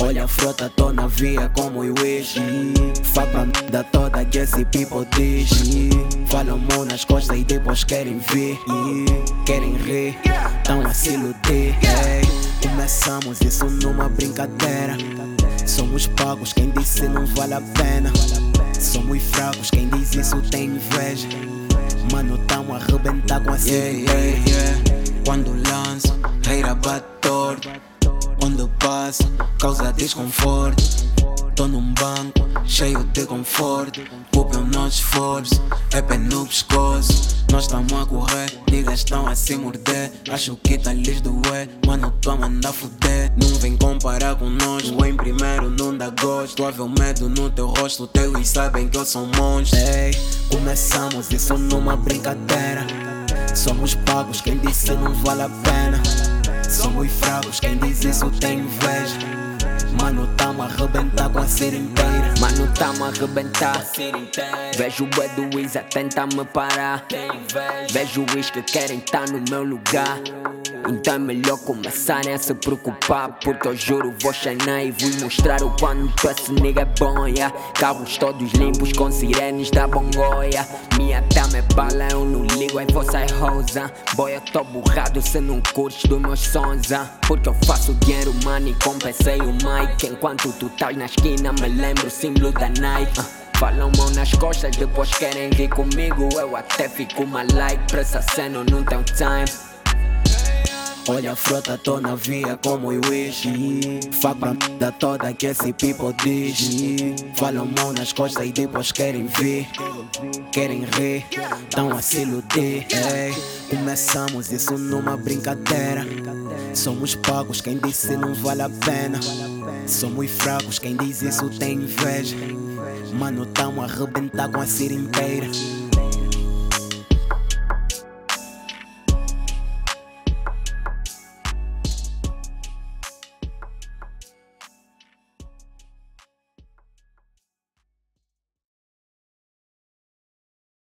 Olha a frota, tô na via como eu wish Faca da toda que esse people diz. Falam mão nas costas e depois querem ver. Querem rir, tão a se iludir Começamos isso numa brincadeira. Somos pagos, quem disse não vale a pena. Somos fracos, quem diz isso tem inveja. Mano, tamo a arrebentar com a yeah, yeah, yeah. Quando lanço, reira bate torto Quando passo, causa desconforto Tô num banco, cheio de conforto o nosso esforço, é pé no pescoço nós estamos a correr, niggas estão a se morder. Acho que tá lhes doer, mano, tô a mandar fuder. Não vem comparar com nós, o em primeiro não dá gosto. Ver o medo no teu rosto, teus sabem que eu sou monstro. Ei, começamos isso numa brincadeira. Somos pagos, quem disse não vale a pena. Somos fracos, quem diz isso tem inveja. Mano, tamo a arrebentar com a cena inteira. Mano, tamo a arrebentar. Vejo o Wiz a tentar me parar. Vejo os que querem tá no meu lugar. Então é melhor começarem a se preocupar Porque eu juro vou shinar e vou mostrar o quanto esse nigga é bom yeah. Carros todos limpos com sirenes da bongoia Minha dama é bala, eu não ligo, aí você é rosa Boy, eu tô burrado se não curtes dos meus sons ah. Porque eu faço dinheiro, mano, e compensei o mic Enquanto tu estás na esquina, me lembro o símbolo da Nike uh. Falam mão nas costas, depois querem rir comigo Eu até fico mal like, pra essa cena não tenho time Olha a frota, tô na via como eu wish Faca da toda que esse people diz. Falam mão nas costas e depois querem ver. Querem rir, tão a se iludir Começamos isso numa brincadeira. Somos pagos, quem disse não vale a pena. Somos fracos, quem diz isso tem inveja. Mano, tamo a arrebentar com a cira inteira